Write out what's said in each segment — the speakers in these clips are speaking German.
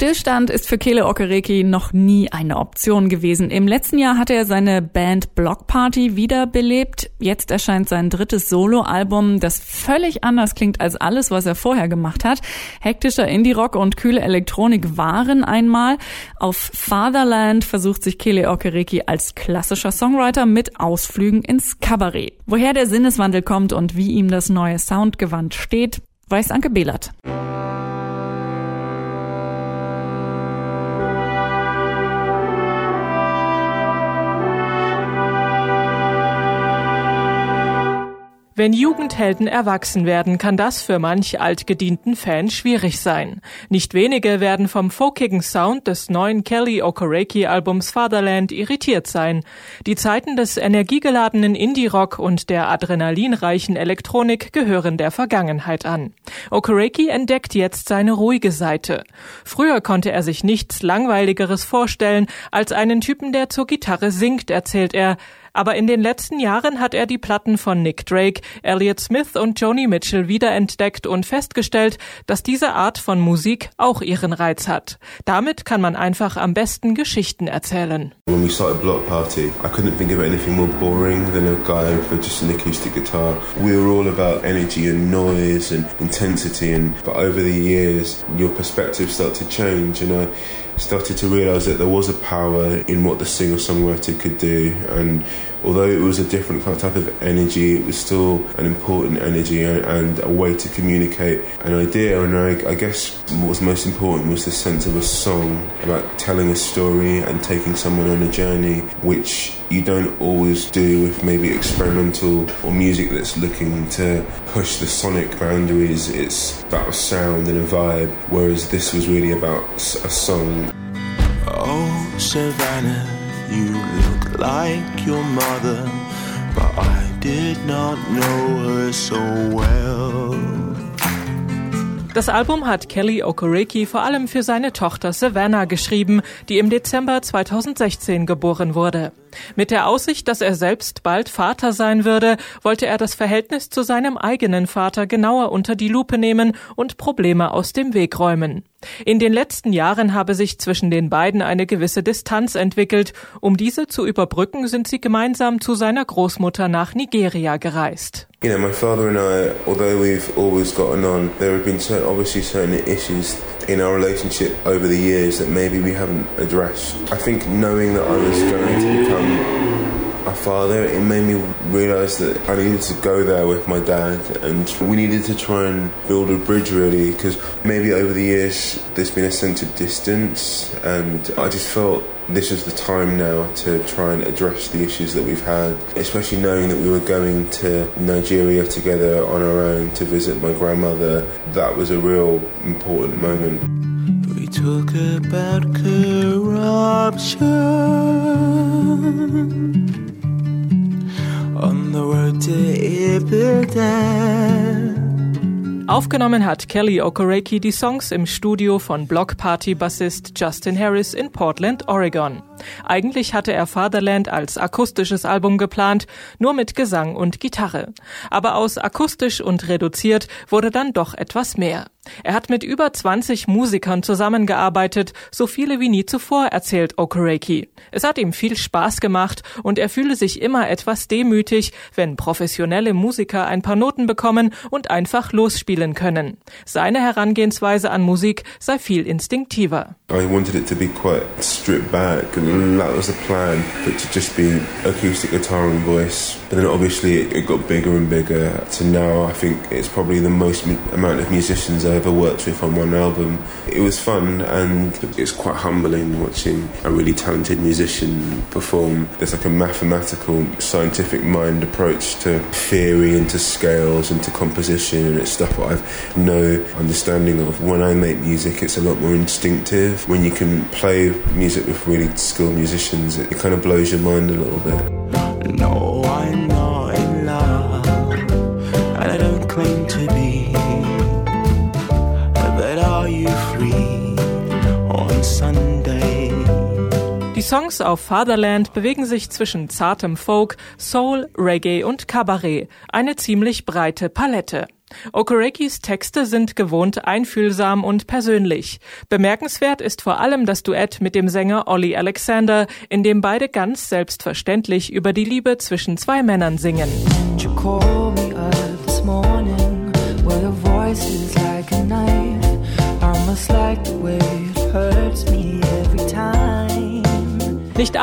Stillstand ist für Kele Okereke noch nie eine Option gewesen. Im letzten Jahr hatte er seine Band Block Party wiederbelebt. Jetzt erscheint sein drittes Soloalbum, das völlig anders klingt als alles, was er vorher gemacht hat. Hektischer Indie-Rock und kühle Elektronik waren einmal. Auf Fatherland versucht sich Kele Okereke als klassischer Songwriter mit Ausflügen ins Kabarett. Woher der Sinneswandel kommt und wie ihm das neue Soundgewand steht, weiß Anke Behlert. Wenn Jugendhelden erwachsen werden, kann das für manch altgedienten Fan schwierig sein. Nicht wenige werden vom folkigen Sound des neuen Kelly Okoreki Albums Fatherland irritiert sein. Die Zeiten des energiegeladenen Indie-Rock und der adrenalinreichen Elektronik gehören der Vergangenheit an. Okoreki entdeckt jetzt seine ruhige Seite. Früher konnte er sich nichts langweiligeres vorstellen als einen Typen, der zur Gitarre singt, erzählt er. Aber in den letzten Jahren hat er die Platten von Nick Drake, Elliott Smith und Joni Mitchell wiederentdeckt und festgestellt, dass diese Art von Musik auch ihren Reiz hat. Damit kann man einfach am besten Geschichten erzählen. When we started Block Party, I couldn't think of anything more boring than a guy with just an acoustic guitar. We were all about energy and noise and intensity and but over the years your perspective started to change and I started to realize that there was a power in what the singer-songwriter could do and although it was a different type of energy it was still an important energy and, a way to communicate an idea. And I, I guess what was most important was the sense of a song about telling a story and taking someone on a journey which you don't always do with maybe experimental or music that's looking to push the sonic boundaries. It's about a sound and a vibe whereas this was really about a song Oh, Savannah, you look like your mother, but I did not know her so well. Das Album hat Kelly Okoreki vor allem für seine Tochter Savannah geschrieben, die im Dezember 2016 geboren wurde. Mit der Aussicht, dass er selbst bald Vater sein würde, wollte er das Verhältnis zu seinem eigenen Vater genauer unter die Lupe nehmen und Probleme aus dem Weg räumen. In den letzten Jahren habe sich zwischen den beiden eine gewisse Distanz entwickelt. Um diese zu überbrücken, sind sie gemeinsam zu seiner Großmutter nach Nigeria gereist. You know, my father and I, although we've always gotten on, there have been certain, obviously certain issues in our relationship over the years that maybe we haven't addressed. I think knowing that I was going to become a father, it made me realize that I needed to go there with my dad and we needed to try and build a bridge really because maybe over the years there's been a sense of distance and I just felt this is the time now to try and address the issues that we've had, especially knowing that we were going to Nigeria together on our own to visit my grandmother. That was a real important moment. We talk about corruption on the road to Ibadan. Aufgenommen hat Kelly Okoreki die Songs im Studio von Block Party Bassist Justin Harris in Portland, Oregon. Eigentlich hatte er Fatherland als akustisches Album geplant, nur mit Gesang und Gitarre. Aber aus akustisch und reduziert wurde dann doch etwas mehr. Er hat mit über 20 Musikern zusammengearbeitet, so viele wie nie zuvor, erzählt Okereke. Es hat ihm viel Spaß gemacht und er fühle sich immer etwas demütig, wenn professionelle Musiker ein paar Noten bekommen und einfach losspielen können. Seine Herangehensweise an Musik sei viel instinktiver. I wanted it to be quite stripped back and that was the plan, but to just be acoustic guitar and voice. But then obviously it got bigger and bigger. So now I think it's probably the most amount of musicians I ever worked with on one album. It was fun and it's quite humbling watching a really talented musician perform. There's like a mathematical, scientific mind approach to theory and to scales and to composition and it's stuff that I've no understanding of. When I make music, it's a lot more instinctive. When you can play music with really skilled musicians, it, kind of blows your mind a little bit. No, Songs auf Fatherland bewegen sich zwischen zartem Folk, Soul, Reggae und Cabaret, eine ziemlich breite Palette. Okorekis Texte sind gewohnt einfühlsam und persönlich. Bemerkenswert ist vor allem das Duett mit dem Sänger Ollie Alexander, in dem beide ganz selbstverständlich über die Liebe zwischen zwei Männern singen. Nicht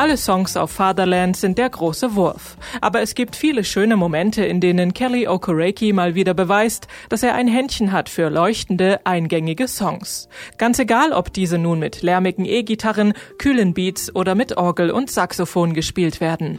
alle Songs auf Fatherland sind der große Wurf, aber es gibt viele schöne Momente, in denen Kelly Okereke mal wieder beweist, dass er ein Händchen hat für leuchtende, eingängige Songs. Ganz egal, ob diese nun mit lärmigen E-Gitarren, kühlen Beats oder mit Orgel und Saxophon gespielt werden.